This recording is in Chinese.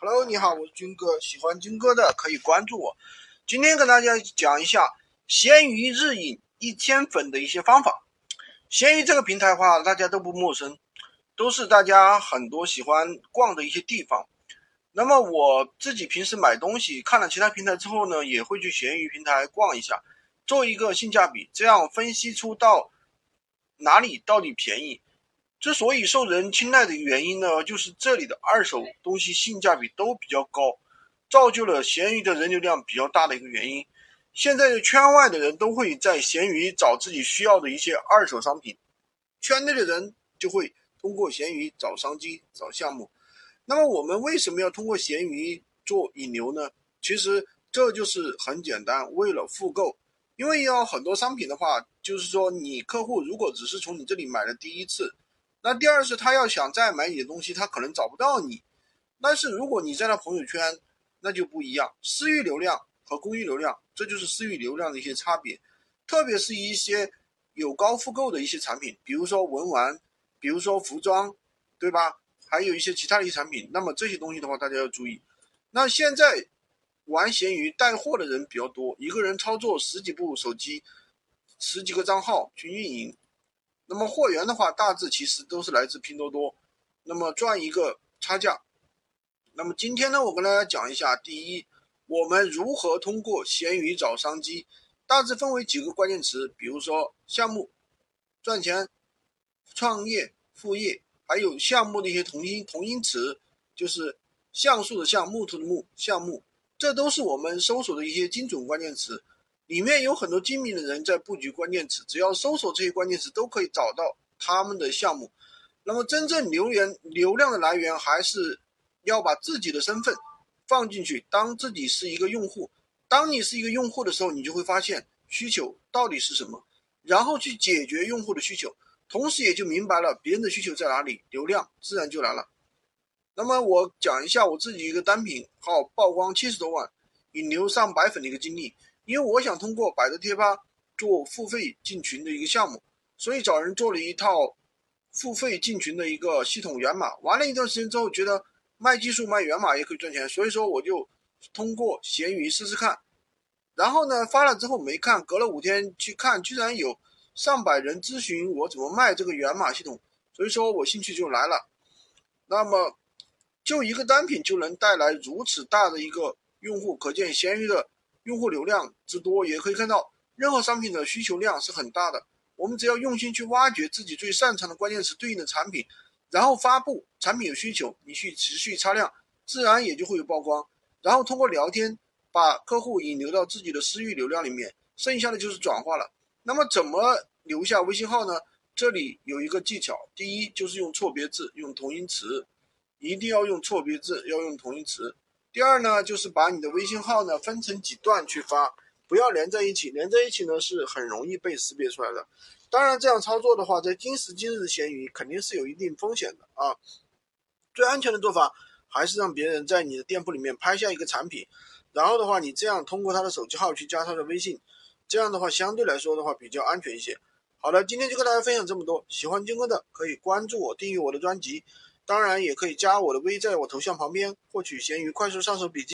Hello，你好，我是军哥，喜欢军哥的可以关注我。今天跟大家讲一下闲鱼日引一千粉的一些方法。闲鱼这个平台的话，大家都不陌生，都是大家很多喜欢逛的一些地方。那么我自己平时买东西看了其他平台之后呢，也会去闲鱼平台逛一下，做一个性价比，这样分析出到哪里到底便宜。之所以受人青睐的一个原因呢，就是这里的二手东西性价比都比较高，造就了闲鱼的人流量比较大的一个原因。现在圈外的人都会在闲鱼找自己需要的一些二手商品，圈内的人就会通过闲鱼找商机、找项目。那么我们为什么要通过闲鱼做引流呢？其实这就是很简单，为了复购。因为要很多商品的话，就是说你客户如果只是从你这里买了第一次。那第二是，他要想再买你的东西，他可能找不到你。但是如果你在他朋友圈，那就不一样。私域流量和公域流量，这就是私域流量的一些差别。特别是一些有高复购的一些产品，比如说文玩，比如说服装，对吧？还有一些其他的一些产品。那么这些东西的话，大家要注意。那现在玩闲鱼带货的人比较多，一个人操作十几部手机，十几个账号去运营。那么货源的话，大致其实都是来自拼多多，那么赚一个差价。那么今天呢，我跟大家讲一下，第一，我们如何通过闲鱼找商机，大致分为几个关键词，比如说项目、赚钱、创业、副业，还有项目的一些同音同音词，就是像素的像、木头的木、项目，这都是我们搜索的一些精准关键词。里面有很多精明的人在布局关键词，只要搜索这些关键词，都可以找到他们的项目。那么，真正流源流量的来源，还是要把自己的身份放进去，当自己是一个用户。当你是一个用户的时候，你就会发现需求到底是什么，然后去解决用户的需求，同时也就明白了别人的需求在哪里，流量自然就来了。那么，我讲一下我自己一个单品号曝光七十多万，引流上百粉的一个经历。因为我想通过百度贴吧做付费进群的一个项目，所以找人做了一套付费进群的一个系统源码。玩了一段时间之后，觉得卖技术卖源码也可以赚钱，所以说我就通过闲鱼试试看。然后呢，发了之后没看，隔了五天去看，居然有上百人咨询我怎么卖这个源码系统，所以说我兴趣就来了。那么就一个单品就能带来如此大的一个用户，可见闲鱼的。用户流量之多，也可以看到任何商品的需求量是很大的。我们只要用心去挖掘自己最擅长的关键词对应的产品，然后发布产品有需求，你去持续擦亮，自然也就会有曝光。然后通过聊天把客户引流到自己的私域流量里面，剩下的就是转化了。那么怎么留下微信号呢？这里有一个技巧，第一就是用错别字，用同音词，一定要用错别字，要用同音词。第二呢，就是把你的微信号呢分成几段去发，不要连在一起，连在一起呢是很容易被识别出来的。当然，这样操作的话，在今时今日的闲鱼肯定是有一定风险的啊。最安全的做法还是让别人在你的店铺里面拍下一个产品，然后的话，你这样通过他的手机号去加他的微信，这样的话相对来说的话比较安全一些。好的，今天就跟大家分享这么多，喜欢金哥的可以关注我，订阅我的专辑。当然也可以加我的微，在我头像旁边获取闲鱼快速上手笔记。